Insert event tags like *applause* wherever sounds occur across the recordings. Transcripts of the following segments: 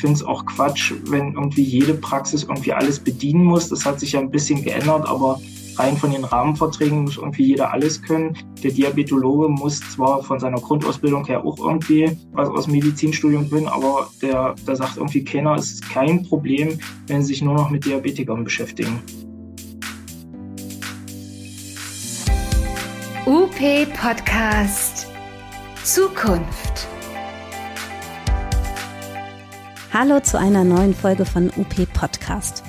finde es auch Quatsch, wenn irgendwie jede Praxis irgendwie alles bedienen muss. Das hat sich ja ein bisschen geändert, aber rein von den Rahmenverträgen muss irgendwie jeder alles können. Der Diabetologe muss zwar von seiner Grundausbildung her auch irgendwie was aus dem Medizinstudium bringen, aber der, da sagt irgendwie keiner, es ist kein Problem, wenn sie sich nur noch mit Diabetikern beschäftigen. UP Podcast Zukunft. Hallo zu einer neuen Folge von UP Podcast.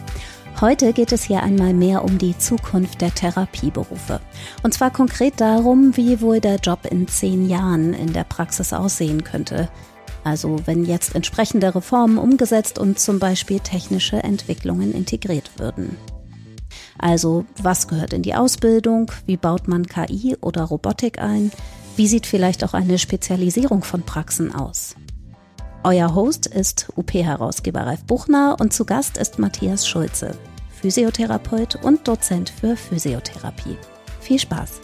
Heute geht es hier einmal mehr um die Zukunft der Therapieberufe. Und zwar konkret darum, wie wohl der Job in zehn Jahren in der Praxis aussehen könnte. Also wenn jetzt entsprechende Reformen umgesetzt und zum Beispiel technische Entwicklungen integriert würden. Also was gehört in die Ausbildung? Wie baut man KI oder Robotik ein? Wie sieht vielleicht auch eine Spezialisierung von Praxen aus? Euer Host ist UP-Herausgeber Ralf Buchner und zu Gast ist Matthias Schulze, Physiotherapeut und Dozent für Physiotherapie. Viel Spaß!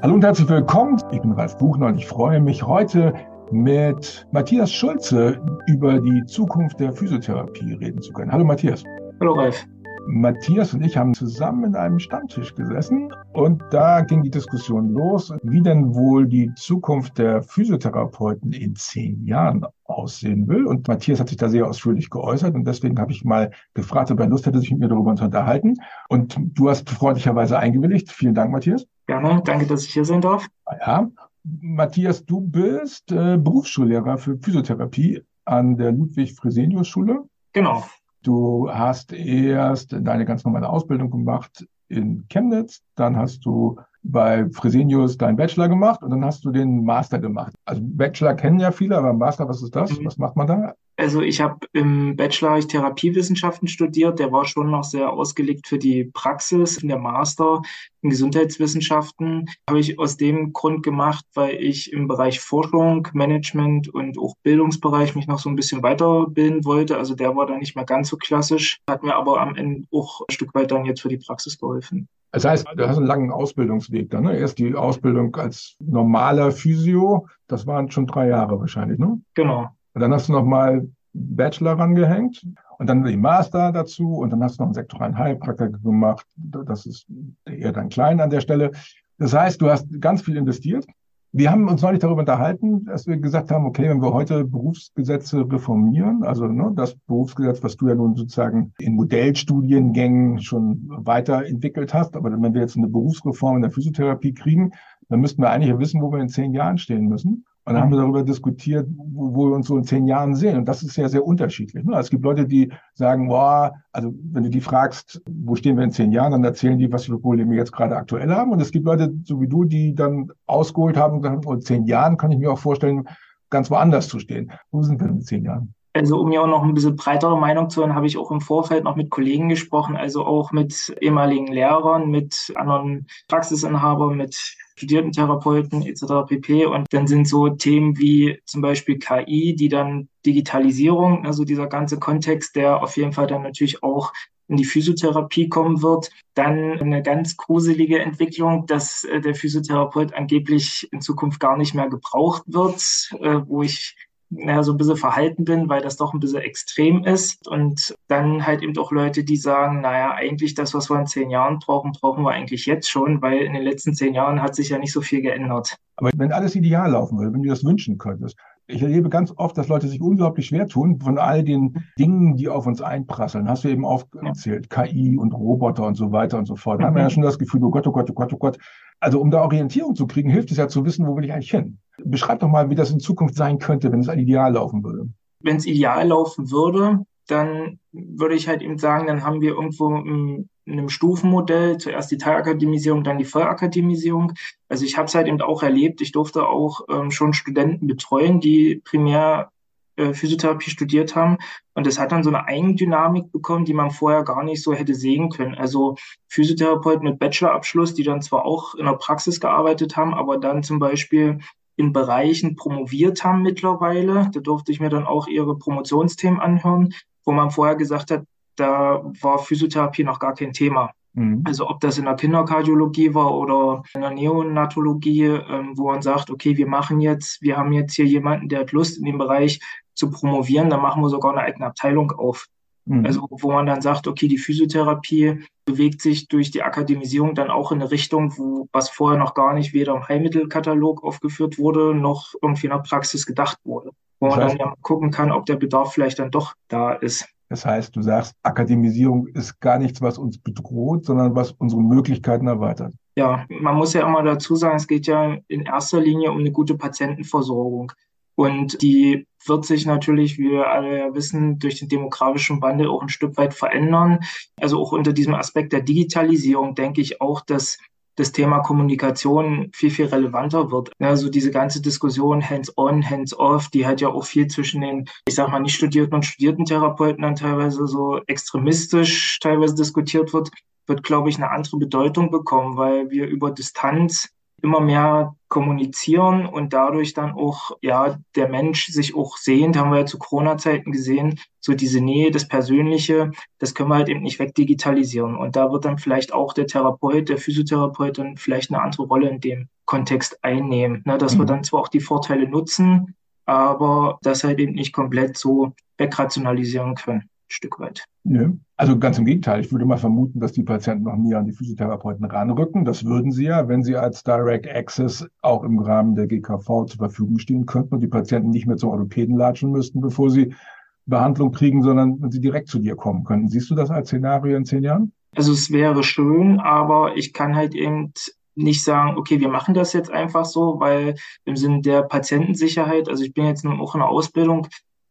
Hallo und herzlich willkommen. Ich bin Ralf Buchner und ich freue mich heute mit Matthias Schulze über die Zukunft der Physiotherapie reden zu können. Hallo Matthias. Hallo Ralf. Matthias und ich haben zusammen in einem Stammtisch gesessen und da ging die Diskussion los, wie denn wohl die Zukunft der Physiotherapeuten in zehn Jahren aussehen will. Und Matthias hat sich da sehr ausführlich geäußert und deswegen habe ich mal gefragt, ob er Lust hätte, sich mit mir darüber zu unterhalten. Und du hast freundlicherweise eingewilligt. Vielen Dank, Matthias. Gerne, danke, dass ich hier sein darf. Ja, Matthias, du bist äh, Berufsschullehrer für Physiotherapie an der Ludwig-Fresenius-Schule. Genau. Du hast erst deine ganz normale Ausbildung gemacht in Chemnitz, dann hast du bei Fresenius deinen Bachelor gemacht und dann hast du den Master gemacht. Also Bachelor kennen ja viele, aber Master, was ist das? Mhm. Was macht man da? Also ich habe im Bachelor Therapiewissenschaften studiert. Der war schon noch sehr ausgelegt für die Praxis. In der Master in Gesundheitswissenschaften habe ich aus dem Grund gemacht, weil ich im Bereich Forschung, Management und auch Bildungsbereich mich noch so ein bisschen weiterbilden wollte. Also der war dann nicht mehr ganz so klassisch, hat mir aber am Ende auch ein Stück weit dann jetzt für die Praxis geholfen. Das heißt, du hast einen langen Ausbildungsweg dann. Ne? Erst die Ausbildung als normaler Physio, das waren schon drei Jahre wahrscheinlich, ne? Genau. Und dann hast du nochmal Bachelor rangehängt und dann die Master dazu und dann hast du noch einen sektoralen Heilpraktiker gemacht. Das ist eher dann klein an der Stelle. Das heißt, du hast ganz viel investiert. Wir haben uns neulich darüber unterhalten, dass wir gesagt haben, okay, wenn wir heute Berufsgesetze reformieren, also ne, das Berufsgesetz, was du ja nun sozusagen in Modellstudiengängen schon weiterentwickelt hast, aber wenn wir jetzt eine Berufsreform in der Physiotherapie kriegen, dann müssten wir eigentlich wissen, wo wir in zehn Jahren stehen müssen. Und dann haben wir darüber diskutiert, wo, wo, wir uns so in zehn Jahren sehen. Und das ist ja sehr unterschiedlich. Ne? Es gibt Leute, die sagen, boah, also wenn du die fragst, wo stehen wir in zehn Jahren, dann erzählen die, was für Probleme jetzt gerade aktuell haben. Und es gibt Leute, so wie du, die dann ausgeholt haben und sagen, oh, in zehn Jahren kann ich mir auch vorstellen, ganz woanders zu stehen. Wo sind wir in zehn Jahren? Also um ja auch noch ein bisschen breitere Meinung zu hören, habe ich auch im Vorfeld noch mit Kollegen gesprochen, also auch mit ehemaligen Lehrern, mit anderen Praxisinhabern, mit Studiertentherapeuten etc. pp. Und dann sind so Themen wie zum Beispiel KI, die dann Digitalisierung, also dieser ganze Kontext, der auf jeden Fall dann natürlich auch in die Physiotherapie kommen wird. Dann eine ganz gruselige Entwicklung, dass äh, der Physiotherapeut angeblich in Zukunft gar nicht mehr gebraucht wird, äh, wo ich naja, so ein bisschen verhalten bin, weil das doch ein bisschen extrem ist. Und dann halt eben auch Leute, die sagen, naja, eigentlich das, was wir in zehn Jahren brauchen, brauchen wir eigentlich jetzt schon, weil in den letzten zehn Jahren hat sich ja nicht so viel geändert. Aber wenn alles ideal laufen würde, wenn du das wünschen könntest, ich erlebe ganz oft, dass Leute sich unglaublich schwer tun von all den Dingen, die auf uns einprasseln. Hast du eben aufgezählt, KI und Roboter und so weiter und so fort. Da haben wir ja mhm. schon das Gefühl, oh Gott, oh Gott, oh Gott, oh Gott. Also um da Orientierung zu kriegen, hilft es ja zu wissen, wo will ich eigentlich hin. Beschreib doch mal, wie das in Zukunft sein könnte, wenn es ideal laufen würde. Wenn es ideal laufen würde, dann würde ich halt eben sagen, dann haben wir irgendwo in einem Stufenmodell zuerst die Teilakademisierung, dann die Vollakademisierung. Also ich habe es halt eben auch erlebt. Ich durfte auch ähm, schon Studenten betreuen, die primär äh, Physiotherapie studiert haben. Und das hat dann so eine Eigendynamik bekommen, die man vorher gar nicht so hätte sehen können. Also Physiotherapeuten mit Bachelorabschluss, die dann zwar auch in der Praxis gearbeitet haben, aber dann zum Beispiel in Bereichen promoviert haben mittlerweile. Da durfte ich mir dann auch ihre Promotionsthemen anhören, wo man vorher gesagt hat, da war Physiotherapie noch gar kein Thema. Mhm. Also ob das in der Kinderkardiologie war oder in der Neonatologie, ähm, wo man sagt, okay, wir machen jetzt, wir haben jetzt hier jemanden, der hat Lust in dem Bereich zu promovieren, dann machen wir sogar eine eigene Abteilung auf. Mhm. Also wo man dann sagt, okay, die Physiotherapie bewegt sich durch die Akademisierung dann auch in eine Richtung, wo was vorher noch gar nicht weder im Heilmittelkatalog aufgeführt wurde, noch irgendwie in der Praxis gedacht wurde. Wo man dann ja gucken kann, ob der Bedarf vielleicht dann doch da ist. Das heißt, du sagst, Akademisierung ist gar nichts, was uns bedroht, sondern was unsere Möglichkeiten erweitert. Ja, man muss ja immer dazu sagen, es geht ja in erster Linie um eine gute Patientenversorgung. Und die wird sich natürlich, wie wir alle wissen, durch den demografischen Wandel auch ein Stück weit verändern. Also auch unter diesem Aspekt der Digitalisierung denke ich auch, dass das Thema Kommunikation viel, viel relevanter wird. Also diese ganze Diskussion hands-on, hands-off, die halt ja auch viel zwischen den, ich sag mal, nicht studierten und studierten Therapeuten dann teilweise so extremistisch teilweise diskutiert wird, wird, glaube ich, eine andere Bedeutung bekommen, weil wir über Distanz immer mehr kommunizieren und dadurch dann auch, ja, der Mensch sich auch sehnt, haben wir ja zu Corona-Zeiten gesehen, so diese Nähe, das Persönliche, das können wir halt eben nicht wegdigitalisieren. Und da wird dann vielleicht auch der Therapeut, der Physiotherapeut dann vielleicht eine andere Rolle in dem Kontext einnehmen, ne, dass mhm. wir dann zwar auch die Vorteile nutzen, aber das halt eben nicht komplett so wegrationalisieren können. Stück weit. Ja. Also ganz im Gegenteil. Ich würde mal vermuten, dass die Patienten noch nie an die Physiotherapeuten ranrücken. Das würden sie ja, wenn sie als Direct Access auch im Rahmen der GKV zur Verfügung stehen könnten und die Patienten nicht mehr zum Orthopäden latschen müssten, bevor sie Behandlung kriegen, sondern wenn sie direkt zu dir kommen können. Siehst du das als Szenario in zehn Jahren? Also es wäre schön, aber ich kann halt eben nicht sagen, okay, wir machen das jetzt einfach so, weil im Sinne der Patientensicherheit, also ich bin jetzt auch in der Ausbildung,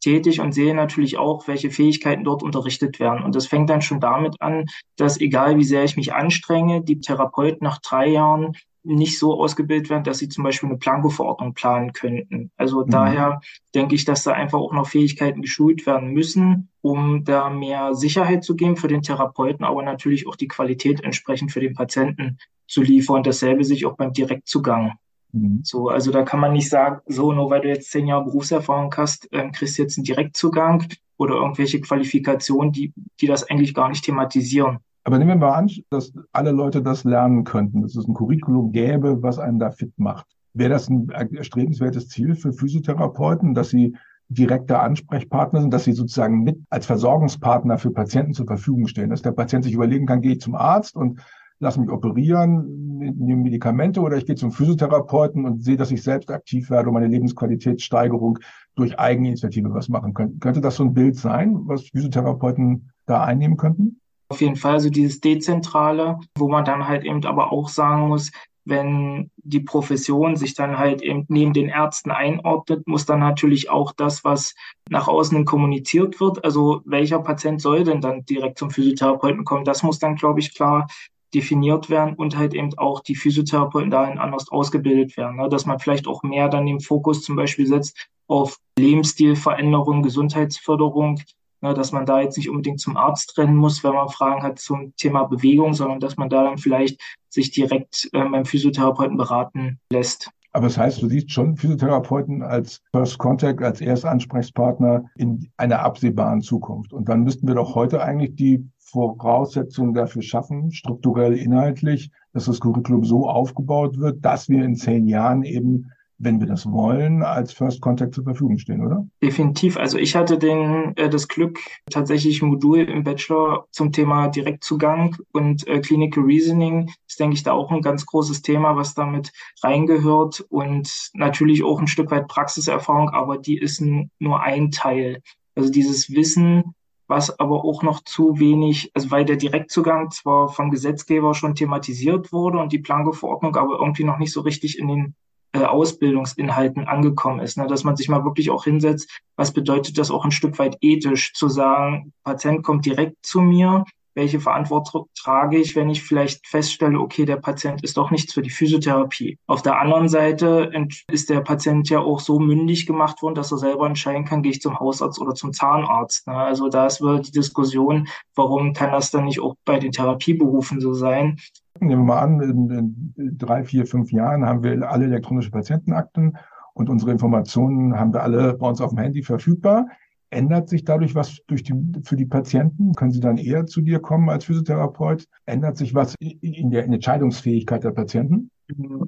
tätig und sehe natürlich auch, welche Fähigkeiten dort unterrichtet werden. Und das fängt dann schon damit an, dass egal wie sehr ich mich anstrenge, die Therapeuten nach drei Jahren nicht so ausgebildet werden, dass sie zum Beispiel eine Planko-Verordnung planen könnten. Also mhm. daher denke ich, dass da einfach auch noch Fähigkeiten geschult werden müssen, um da mehr Sicherheit zu geben für den Therapeuten, aber natürlich auch die Qualität entsprechend für den Patienten zu liefern. Dasselbe sich auch beim Direktzugang Mhm. So, also da kann man nicht sagen, so, nur weil du jetzt zehn Jahre Berufserfahrung hast, ähm, kriegst du jetzt einen Direktzugang oder irgendwelche Qualifikationen, die, die das eigentlich gar nicht thematisieren. Aber nehmen wir mal an, dass alle Leute das lernen könnten, dass es ein Curriculum gäbe, was einen da fit macht. Wäre das ein erstrebenswertes Ziel für Physiotherapeuten, dass sie direkter Ansprechpartner sind, dass sie sozusagen mit als Versorgungspartner für Patienten zur Verfügung stehen, dass der Patient sich überlegen kann, gehe ich zum Arzt und lass mich operieren, nehme Medikamente oder ich gehe zum Physiotherapeuten und sehe, dass ich selbst aktiv werde und meine Lebensqualitätssteigerung durch Eigeninitiative was machen könnte. Könnte das so ein Bild sein, was Physiotherapeuten da einnehmen könnten? Auf jeden Fall so dieses Dezentrale, wo man dann halt eben aber auch sagen muss, wenn die Profession sich dann halt eben neben den Ärzten einordnet, muss dann natürlich auch das, was nach außen kommuniziert wird, also welcher Patient soll denn dann direkt zum Physiotherapeuten kommen, das muss dann, glaube ich, klar definiert werden und halt eben auch die Physiotherapeuten dahin anders ausgebildet werden. Ne? Dass man vielleicht auch mehr dann den Fokus zum Beispiel setzt auf Lebensstilveränderung, Gesundheitsförderung, ne? dass man da jetzt nicht unbedingt zum Arzt rennen muss, wenn man Fragen hat zum Thema Bewegung, sondern dass man da dann vielleicht sich direkt äh, beim Physiotherapeuten beraten lässt. Aber das heißt, du siehst schon Physiotherapeuten als First Contact, als Erstansprechpartner in einer absehbaren Zukunft. Und dann müssten wir doch heute eigentlich die Voraussetzungen dafür schaffen, strukturell, inhaltlich, dass das Curriculum so aufgebaut wird, dass wir in zehn Jahren eben wenn wir das wollen, als First Contact zur Verfügung stehen, oder? Definitiv. Also ich hatte den, äh, das Glück, tatsächlich ein Modul im Bachelor zum Thema Direktzugang und äh, Clinical Reasoning ist, denke ich, da auch ein ganz großes Thema, was damit reingehört und natürlich auch ein Stück weit Praxiserfahrung, aber die ist nur ein Teil. Also dieses Wissen, was aber auch noch zu wenig, also weil der Direktzugang zwar vom Gesetzgeber schon thematisiert wurde und die Planko-Verordnung aber irgendwie noch nicht so richtig in den äh, Ausbildungsinhalten angekommen ist, ne? dass man sich mal wirklich auch hinsetzt, was bedeutet das auch ein Stück weit ethisch zu sagen, Patient kommt direkt zu mir, welche Verantwortung trage ich, wenn ich vielleicht feststelle, okay, der Patient ist doch nichts für die Physiotherapie. Auf der anderen Seite ist der Patient ja auch so mündig gemacht worden, dass er selber entscheiden kann, gehe ich zum Hausarzt oder zum Zahnarzt. Ne? Also da ist wohl die Diskussion, warum kann das dann nicht auch bei den Therapieberufen so sein? Nehmen wir mal an, in, in drei, vier, fünf Jahren haben wir alle elektronische Patientenakten und unsere Informationen haben wir alle bei uns auf dem Handy verfügbar. Ändert sich dadurch was durch die, für die Patienten? Können sie dann eher zu dir kommen als Physiotherapeut? Ändert sich was in der Entscheidungsfähigkeit der Patienten?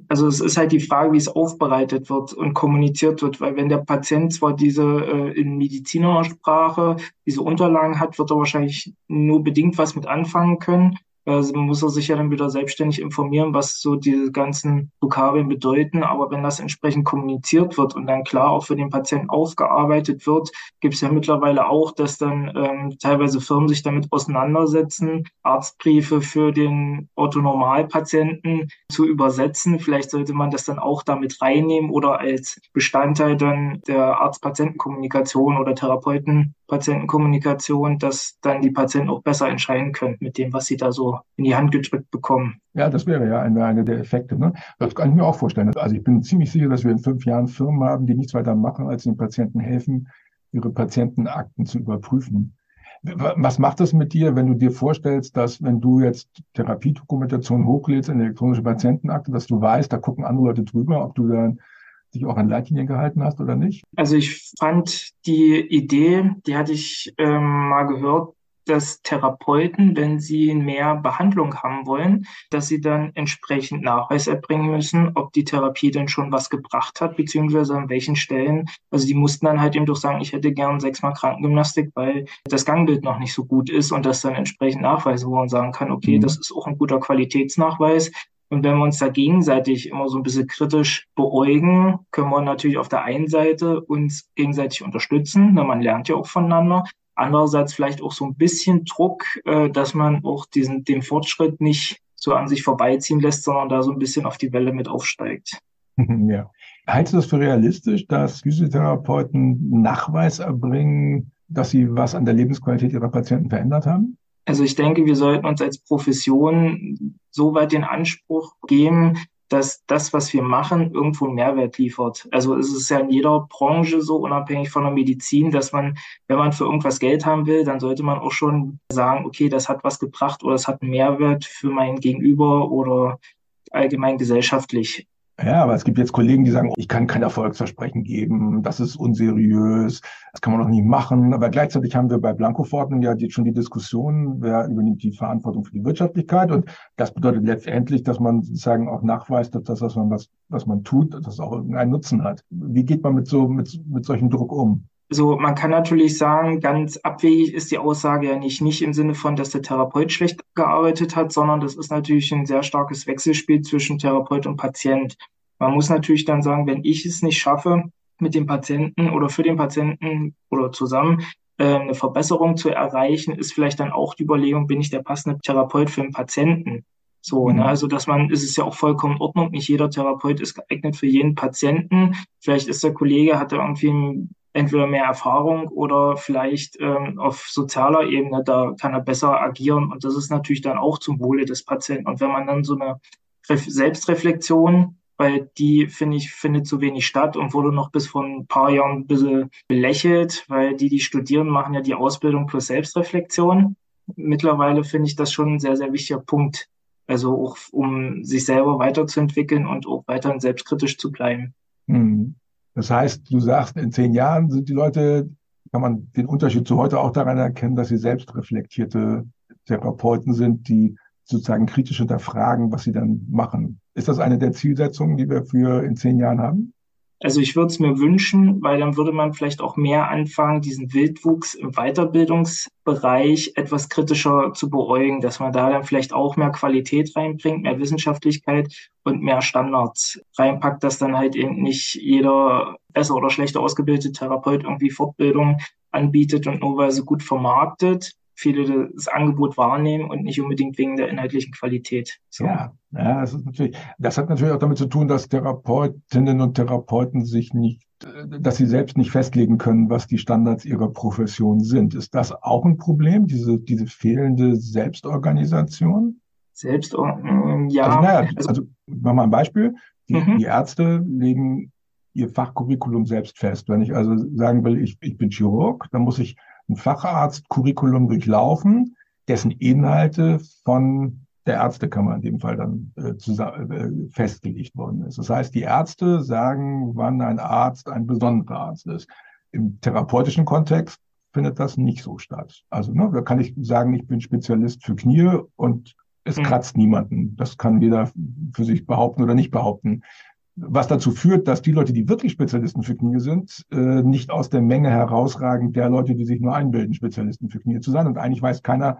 Also es ist halt die Frage, wie es aufbereitet wird und kommuniziert wird, weil wenn der Patient zwar diese äh, in Medizinersprache diese Unterlagen hat, wird er wahrscheinlich nur bedingt was mit anfangen können also muss er sich ja dann wieder selbstständig informieren, was so diese ganzen Vokabeln bedeuten. Aber wenn das entsprechend kommuniziert wird und dann klar auch für den Patienten aufgearbeitet wird, gibt es ja mittlerweile auch, dass dann ähm, teilweise Firmen sich damit auseinandersetzen, Arztbriefe für den Orthonormalpatienten zu übersetzen. Vielleicht sollte man das dann auch damit reinnehmen oder als Bestandteil dann der Arzt-Patienten-Kommunikation oder Therapeuten-Patientenkommunikation, dass dann die Patienten auch besser entscheiden können mit dem, was sie da so in die Hand gedrückt bekommen. Ja, das wäre ja eine, eine der Effekte. Ne? Das kann ich mir auch vorstellen. Also ich bin ziemlich sicher, dass wir in fünf Jahren Firmen haben, die nichts weiter machen, als den Patienten helfen, ihre Patientenakten zu überprüfen. Was macht das mit dir, wenn du dir vorstellst, dass wenn du jetzt Therapiedokumentation hochlädst in elektronische Patientenakte, dass du weißt, da gucken andere Leute drüber, ob du dann dich auch an Leitlinien gehalten hast oder nicht? Also ich fand die Idee, die hatte ich ähm, mal gehört, dass Therapeuten, wenn sie mehr Behandlung haben wollen, dass sie dann entsprechend Nachweis erbringen müssen, ob die Therapie denn schon was gebracht hat, beziehungsweise an welchen Stellen. Also die mussten dann halt eben doch sagen, ich hätte gern sechsmal Krankengymnastik, weil das Gangbild noch nicht so gut ist und das dann entsprechend nachweisen, wo man sagen kann, okay, mhm. das ist auch ein guter Qualitätsnachweis. Und wenn wir uns da gegenseitig immer so ein bisschen kritisch beäugen, können wir natürlich auf der einen Seite uns gegenseitig unterstützen, denn man lernt ja auch voneinander. Andererseits vielleicht auch so ein bisschen Druck, äh, dass man auch diesen, den Fortschritt nicht so an sich vorbeiziehen lässt, sondern da so ein bisschen auf die Welle mit aufsteigt. *laughs* Ja. Hältst du das für realistisch, dass Physiotherapeuten Nachweis erbringen, dass sie was an der Lebensqualität ihrer Patienten verändert haben? Also ich denke, wir sollten uns als Profession so weit den Anspruch geben, dass das, was wir machen, irgendwo einen Mehrwert liefert. Also es ist ja in jeder Branche so, unabhängig von der Medizin, dass man, wenn man für irgendwas Geld haben will, dann sollte man auch schon sagen, okay, das hat was gebracht oder es hat einen Mehrwert für mein Gegenüber oder allgemein gesellschaftlich. Ja, aber es gibt jetzt Kollegen, die sagen, ich kann kein Erfolgsversprechen geben, das ist unseriös, das kann man doch nicht machen. Aber gleichzeitig haben wir bei Blankoforten ja jetzt schon die Diskussion, wer übernimmt die Verantwortung für die Wirtschaftlichkeit. Und das bedeutet letztendlich, dass man sozusagen auch nachweist, dass das, was man, was, was man tut, dass das auch irgendeinen Nutzen hat. Wie geht man mit so, mit, mit solchem Druck um? So, man kann natürlich sagen, ganz abwegig ist die Aussage ja nicht, nicht im Sinne von, dass der Therapeut schlecht gearbeitet hat, sondern das ist natürlich ein sehr starkes Wechselspiel zwischen Therapeut und Patient. Man muss natürlich dann sagen, wenn ich es nicht schaffe, mit dem Patienten oder für den Patienten oder zusammen äh, eine Verbesserung zu erreichen, ist vielleicht dann auch die Überlegung, bin ich der passende Therapeut für den Patienten? So, ne? mhm. also dass man, ist es ja auch vollkommen in Ordnung, nicht jeder Therapeut ist geeignet für jeden Patienten. Vielleicht ist der Kollege, hat er irgendwie entweder mehr Erfahrung oder vielleicht ähm, auf sozialer Ebene, da kann er besser agieren und das ist natürlich dann auch zum Wohle des Patienten. Und wenn man dann so eine Ref Selbstreflexion, weil die, finde ich, findet zu wenig statt und wurde noch bis vor ein paar Jahren ein bisschen belächelt, weil die, die studieren, machen ja die Ausbildung plus Selbstreflexion. Mittlerweile finde ich das schon ein sehr, sehr wichtiger Punkt. Also auch, um sich selber weiterzuentwickeln und auch weiterhin selbstkritisch zu bleiben. Mhm. Das heißt, du sagst, in zehn Jahren sind die Leute, kann man den Unterschied zu heute auch daran erkennen, dass sie selbst reflektierte Therapeuten sind, die sozusagen kritisch hinterfragen, was sie dann machen. Ist das eine der Zielsetzungen, die wir für in zehn Jahren haben? Also ich würde es mir wünschen, weil dann würde man vielleicht auch mehr anfangen, diesen Wildwuchs im Weiterbildungsbereich etwas kritischer zu beäugen, dass man da dann vielleicht auch mehr Qualität reinbringt, mehr Wissenschaftlichkeit und mehr Standards reinpackt, dass dann halt eben nicht jeder besser oder schlechter ausgebildete Therapeut irgendwie Fortbildung anbietet und nur weil sie gut vermarktet, viele das Angebot wahrnehmen und nicht unbedingt wegen der inhaltlichen Qualität. So. Ja, ja, das ist natürlich, das hat natürlich auch damit zu tun, dass Therapeutinnen und Therapeuten sich nicht, dass sie selbst nicht festlegen können, was die Standards ihrer Profession sind. Ist das auch ein Problem, diese, diese fehlende Selbstorganisation? Selbstorganisation, ja. Also, naja, also, also mach mal ein Beispiel. Die, mhm. die Ärzte legen ihr Fachcurriculum selbst fest. Wenn ich also sagen will, ich, ich bin Chirurg, dann muss ich ein Facharzt-Curriculum durchlaufen, dessen Inhalte von der Ärztekammer in dem Fall dann äh, zusammen, äh, festgelegt worden ist. Das heißt, die Ärzte sagen, wann ein Arzt ein besonderer Arzt ist. Im therapeutischen Kontext findet das nicht so statt. Also ne, da kann ich sagen, ich bin Spezialist für Knie und es mhm. kratzt niemanden. Das kann jeder für sich behaupten oder nicht behaupten. Was dazu führt, dass die Leute, die wirklich Spezialisten für Knie sind, äh, nicht aus der Menge herausragen der Leute, die sich nur einbilden, Spezialisten für Knie zu sein. Und eigentlich weiß keiner,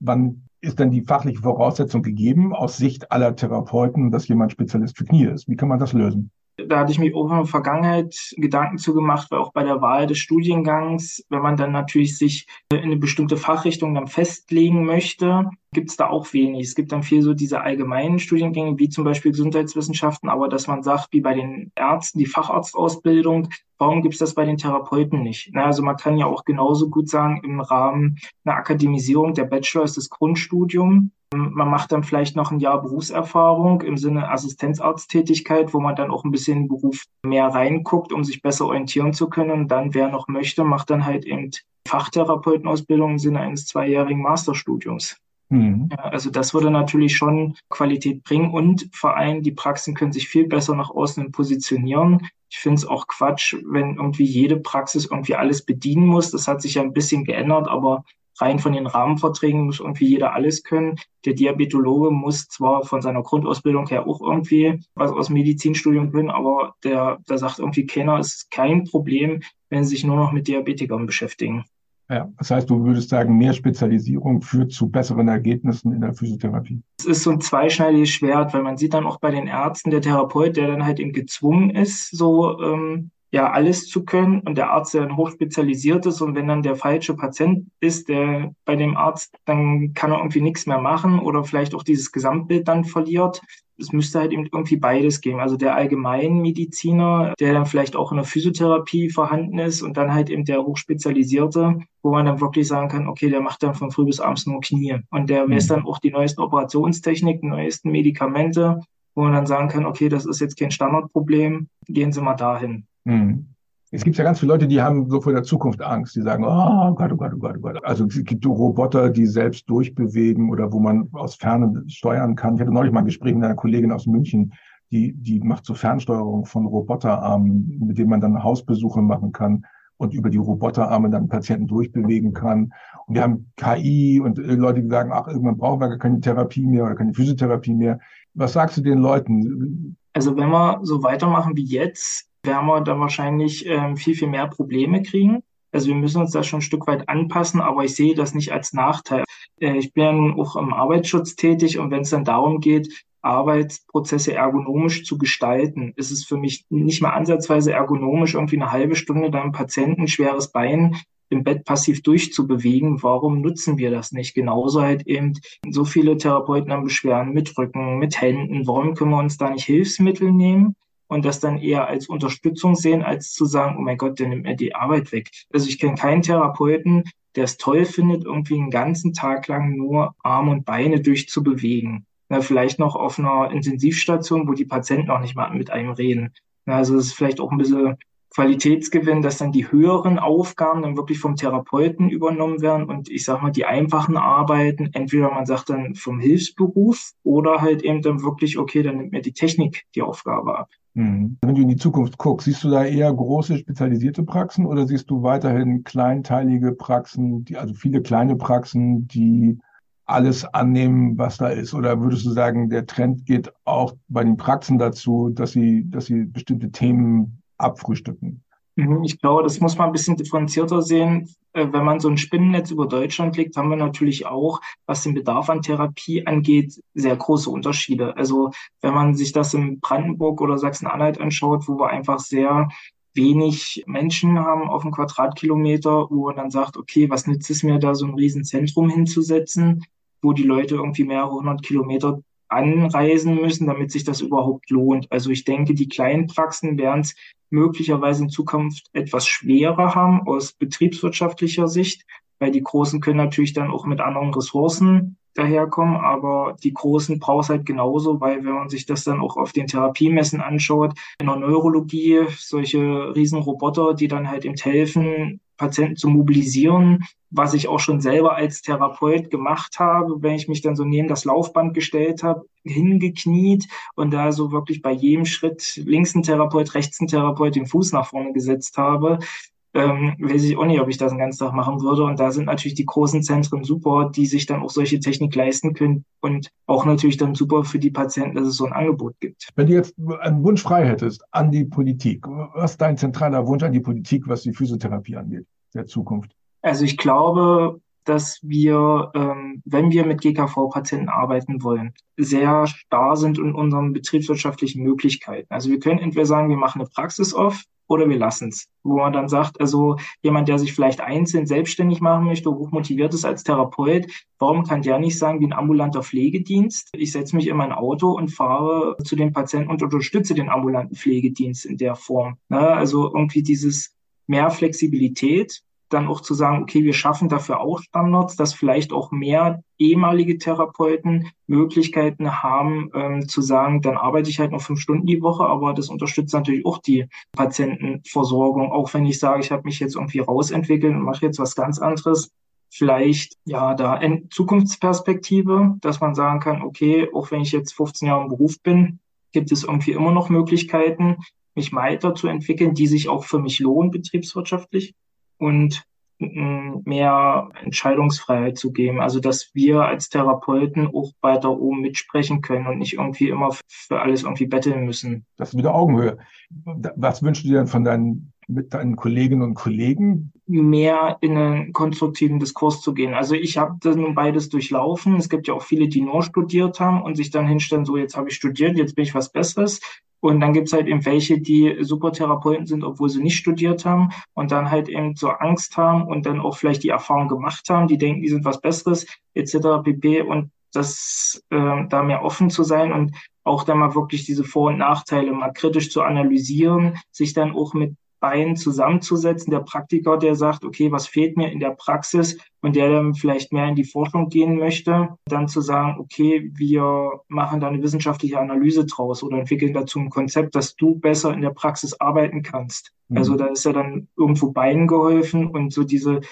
wann ist denn die fachliche Voraussetzung gegeben aus Sicht aller Therapeuten, dass jemand Spezialist für Knie ist. Wie kann man das lösen? Da hatte ich mich auch in der Vergangenheit Gedanken zu gemacht, weil auch bei der Wahl des Studiengangs, wenn man dann natürlich sich in eine bestimmte Fachrichtung dann festlegen möchte, gibt es da auch wenig. Es gibt dann viel so diese allgemeinen Studiengänge, wie zum Beispiel Gesundheitswissenschaften, aber dass man sagt, wie bei den Ärzten, die Facharztausbildung, warum gibt es das bei den Therapeuten nicht? Na, also man kann ja auch genauso gut sagen, im Rahmen einer Akademisierung, der Bachelor ist das Grundstudium, man macht dann vielleicht noch ein Jahr Berufserfahrung im Sinne Assistenzarzttätigkeit, wo man dann auch ein bisschen in den Beruf mehr reinguckt, um sich besser orientieren zu können. Und dann, wer noch möchte, macht dann halt eben Fachtherapeutenausbildung im Sinne eines zweijährigen Masterstudiums. Mhm. Ja, also das würde natürlich schon Qualität bringen und vor allem die Praxen können sich viel besser nach außen positionieren. Ich finde es auch Quatsch, wenn irgendwie jede Praxis irgendwie alles bedienen muss. Das hat sich ja ein bisschen geändert, aber rein von den Rahmenverträgen muss irgendwie jeder alles können. Der Diabetologe muss zwar von seiner Grundausbildung her auch irgendwie was aus Medizinstudium können, aber der, der sagt irgendwie keiner, es ist kein Problem, wenn sie sich nur noch mit Diabetikern beschäftigen. Ja, das heißt, du würdest sagen, mehr Spezialisierung führt zu besseren Ergebnissen in der Physiotherapie. Es ist so ein zweischneidiges Schwert, weil man sieht dann auch bei den Ärzten, der Therapeut, der dann halt eben gezwungen ist, so ähm, ja alles zu können und der Arzt, der dann hochspezialisiert ist und wenn dann der falsche Patient ist, der bei dem Arzt, dann kann er irgendwie nichts mehr machen oder vielleicht auch dieses Gesamtbild dann verliert. Es müsste halt eben irgendwie beides geben. Also der Allgemeinmediziner, der dann vielleicht auch in der Physiotherapie vorhanden ist und dann halt eben der Hochspezialisierte, wo man dann wirklich sagen kann, okay, der macht dann von früh bis abends nur Knie und der mhm. weiß dann auch die neuesten Operationstechniken, neuesten Medikamente, wo man dann sagen kann, okay, das ist jetzt kein Standardproblem, gehen Sie mal dahin. Hm. Es gibt ja ganz viele Leute, die haben so vor der Zukunft Angst. Die sagen, oh Gott, oh Gott, oh Gott, oh Gott. Also es gibt Roboter, die selbst durchbewegen oder wo man aus Ferne steuern kann. Ich hatte neulich mal ein Gespräch mit einer Kollegin aus München, die, die macht so Fernsteuerung von Roboterarmen, mit denen man dann Hausbesuche machen kann und über die Roboterarme dann Patienten durchbewegen kann. Und wir haben KI und Leute, die sagen, ach, irgendwann brauchen wir gar keine Therapie mehr oder keine Physiotherapie mehr. Was sagst du den Leuten? Also wenn wir so weitermachen wie jetzt, werden wir dann wahrscheinlich ähm, viel, viel mehr Probleme kriegen. Also wir müssen uns da schon ein Stück weit anpassen, aber ich sehe das nicht als Nachteil. Äh, ich bin auch im Arbeitsschutz tätig und wenn es dann darum geht, Arbeitsprozesse ergonomisch zu gestalten, ist es für mich nicht mal ansatzweise ergonomisch, irgendwie eine halbe Stunde deinem Patienten schweres Bein im Bett passiv durchzubewegen. Warum nutzen wir das nicht? Genauso halt eben so viele Therapeuten haben Beschwerden mit Rücken, mit Händen. Warum können wir uns da nicht Hilfsmittel nehmen? Und das dann eher als Unterstützung sehen, als zu sagen, oh mein Gott, der nimmt mir die Arbeit weg. Also ich kenne keinen Therapeuten, der es toll findet, irgendwie einen ganzen Tag lang nur Arme und Beine durchzubewegen. Na, vielleicht noch auf einer Intensivstation, wo die Patienten auch nicht mal mit einem reden. Na, also es ist vielleicht auch ein bisschen Qualitätsgewinn, dass dann die höheren Aufgaben dann wirklich vom Therapeuten übernommen werden und ich sag mal, die einfachen Arbeiten, entweder man sagt dann vom Hilfsberuf oder halt eben dann wirklich, okay, dann nimmt mir die Technik die Aufgabe ab. Mhm. Wenn du in die Zukunft guckst, siehst du da eher große spezialisierte Praxen oder siehst du weiterhin kleinteilige Praxen, die, also viele kleine Praxen, die alles annehmen, was da ist? Oder würdest du sagen, der Trend geht auch bei den Praxen dazu, dass sie, dass sie bestimmte Themen abfrühstücken. Mhm, ich glaube, das muss man ein bisschen differenzierter sehen. Äh, wenn man so ein Spinnennetz über Deutschland legt, haben wir natürlich auch, was den Bedarf an Therapie angeht, sehr große Unterschiede. Also wenn man sich das in Brandenburg oder Sachsen-Anhalt anschaut, wo wir einfach sehr wenig Menschen haben auf einem Quadratkilometer, wo man dann sagt, okay, was nützt es mir da so ein Riesenzentrum hinzusetzen, wo die Leute irgendwie mehrere hundert Kilometer anreisen müssen, damit sich das überhaupt lohnt. Also ich denke, die kleinen Praxen werden es möglicherweise in Zukunft etwas schwerer haben aus betriebswirtschaftlicher Sicht, weil die Großen können natürlich dann auch mit anderen Ressourcen daherkommen, aber die Großen braucht halt genauso, weil wenn man sich das dann auch auf den Therapiemessen anschaut, in der Neurologie solche Riesenroboter, die dann halt eben helfen, Patienten zu mobilisieren, was ich auch schon selber als Therapeut gemacht habe, wenn ich mich dann so neben das Laufband gestellt habe, hingekniet und da so wirklich bei jedem Schritt links ein Therapeut, rechts ein Therapeut den Fuß nach vorne gesetzt habe. Ähm, weiß ich auch nicht, ob ich das den ganzen Tag machen würde. Und da sind natürlich die großen Zentren super, die sich dann auch solche Technik leisten können und auch natürlich dann super für die Patienten, dass es so ein Angebot gibt. Wenn du jetzt einen Wunsch frei hättest an die Politik, was ist dein zentraler Wunsch an die Politik, was die Physiotherapie angeht, der Zukunft? Also ich glaube, dass wir, ähm, wenn wir mit GKV-Patienten arbeiten wollen, sehr starr sind in unseren betriebswirtschaftlichen Möglichkeiten. Also wir können entweder sagen, wir machen eine Praxis auf oder wir lassen es. Wo man dann sagt, also jemand, der sich vielleicht einzeln selbstständig machen möchte, hochmotiviert ist als Therapeut, warum kann der nicht sagen, wie ein ambulanter Pflegedienst, ich setze mich in mein Auto und fahre zu den Patienten und unterstütze den ambulanten Pflegedienst in der Form. Ne? Also irgendwie dieses mehr Flexibilität dann auch zu sagen, okay, wir schaffen dafür auch Standards, dass vielleicht auch mehr ehemalige Therapeuten Möglichkeiten haben, ähm, zu sagen, dann arbeite ich halt noch fünf Stunden die Woche, aber das unterstützt natürlich auch die Patientenversorgung, auch wenn ich sage, ich habe mich jetzt irgendwie rausentwickelt und mache jetzt was ganz anderes. Vielleicht ja da in Zukunftsperspektive, dass man sagen kann, okay, auch wenn ich jetzt 15 Jahre im Beruf bin, gibt es irgendwie immer noch Möglichkeiten, mich weiterzuentwickeln, die sich auch für mich lohnen betriebswirtschaftlich und mehr Entscheidungsfreiheit zu geben. Also dass wir als Therapeuten auch weiter oben mitsprechen können und nicht irgendwie immer für alles irgendwie betteln müssen. Das ist wieder Augenhöhe. Was wünschst du dir denn von deinen mit deinen Kolleginnen und Kollegen? Mehr in einen konstruktiven Diskurs zu gehen. Also ich habe das nun beides durchlaufen. Es gibt ja auch viele, die nur studiert haben und sich dann hinstellen, so jetzt habe ich studiert, jetzt bin ich was Besseres. Und dann gibt's halt eben welche, die Supertherapeuten sind, obwohl sie nicht studiert haben und dann halt eben so Angst haben und dann auch vielleicht die Erfahrung gemacht haben, die denken, die sind was Besseres, etc. pp. Und das äh, da mehr offen zu sein und auch dann mal wirklich diese Vor- und Nachteile mal kritisch zu analysieren, sich dann auch mit Beinen zusammenzusetzen. Der Praktiker, der sagt, okay, was fehlt mir in der Praxis und der dann vielleicht mehr in die Forschung gehen möchte, dann zu sagen, okay, wir machen da eine wissenschaftliche Analyse draus oder entwickeln dazu ein Konzept, dass du besser in der Praxis arbeiten kannst. Mhm. Also da ist ja dann irgendwo beiden geholfen und so diese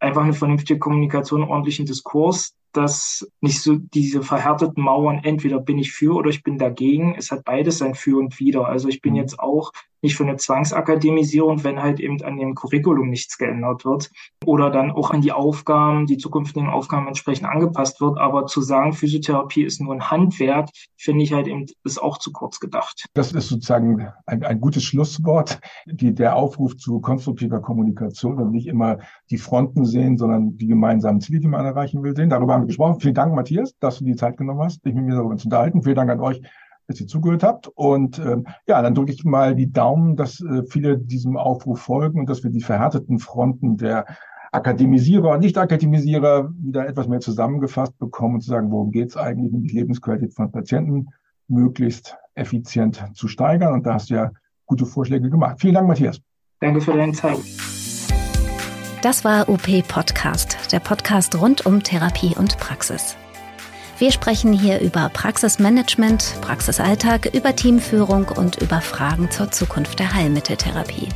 einfach eine vernünftige Kommunikation, ordentlichen Diskurs, dass nicht so diese verhärteten Mauern, entweder bin ich für oder ich bin dagegen. Es hat beides sein Für und Wider. Also ich bin mhm. jetzt auch nicht für eine Zwangsakademisierung, wenn halt eben an dem Curriculum nichts geändert wird oder dann auch an die Aufgaben, die zukünftigen Aufgaben entsprechend angepasst wird. Aber zu sagen, Physiotherapie ist nur ein Handwerk, finde ich halt eben, ist auch zu kurz gedacht. Das ist sozusagen ein, ein gutes Schlusswort. Die, der Aufruf zu konstruktiver Kommunikation und nicht immer die Fronten sehen, sondern die gemeinsamen Ziele, die man erreichen will, sehen. Darüber haben gesprochen. Vielen Dank, Matthias, dass du die Zeit genommen hast, dich mit mir darüber zu unterhalten. Vielen Dank an euch dass ihr zugehört habt. Und ähm, ja, dann drücke ich mal die Daumen, dass äh, viele diesem Aufruf folgen und dass wir die verhärteten Fronten der Akademisierer und Nicht-Akademisierer wieder etwas mehr zusammengefasst bekommen und zu sagen, worum geht es eigentlich, um die Lebensqualität von Patienten möglichst effizient zu steigern. Und da hast du ja gute Vorschläge gemacht. Vielen Dank, Matthias. Danke für deine Zeit. Das war UP Podcast, der Podcast rund um Therapie und Praxis. Wir sprechen hier über Praxismanagement, Praxisalltag, über Teamführung und über Fragen zur Zukunft der Heilmitteltherapie.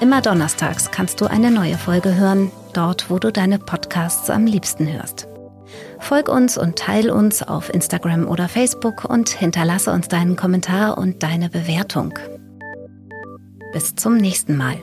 Immer donnerstags kannst du eine neue Folge hören, dort wo du deine Podcasts am liebsten hörst. Folg uns und teil uns auf Instagram oder Facebook und hinterlasse uns deinen Kommentar und deine Bewertung. Bis zum nächsten Mal.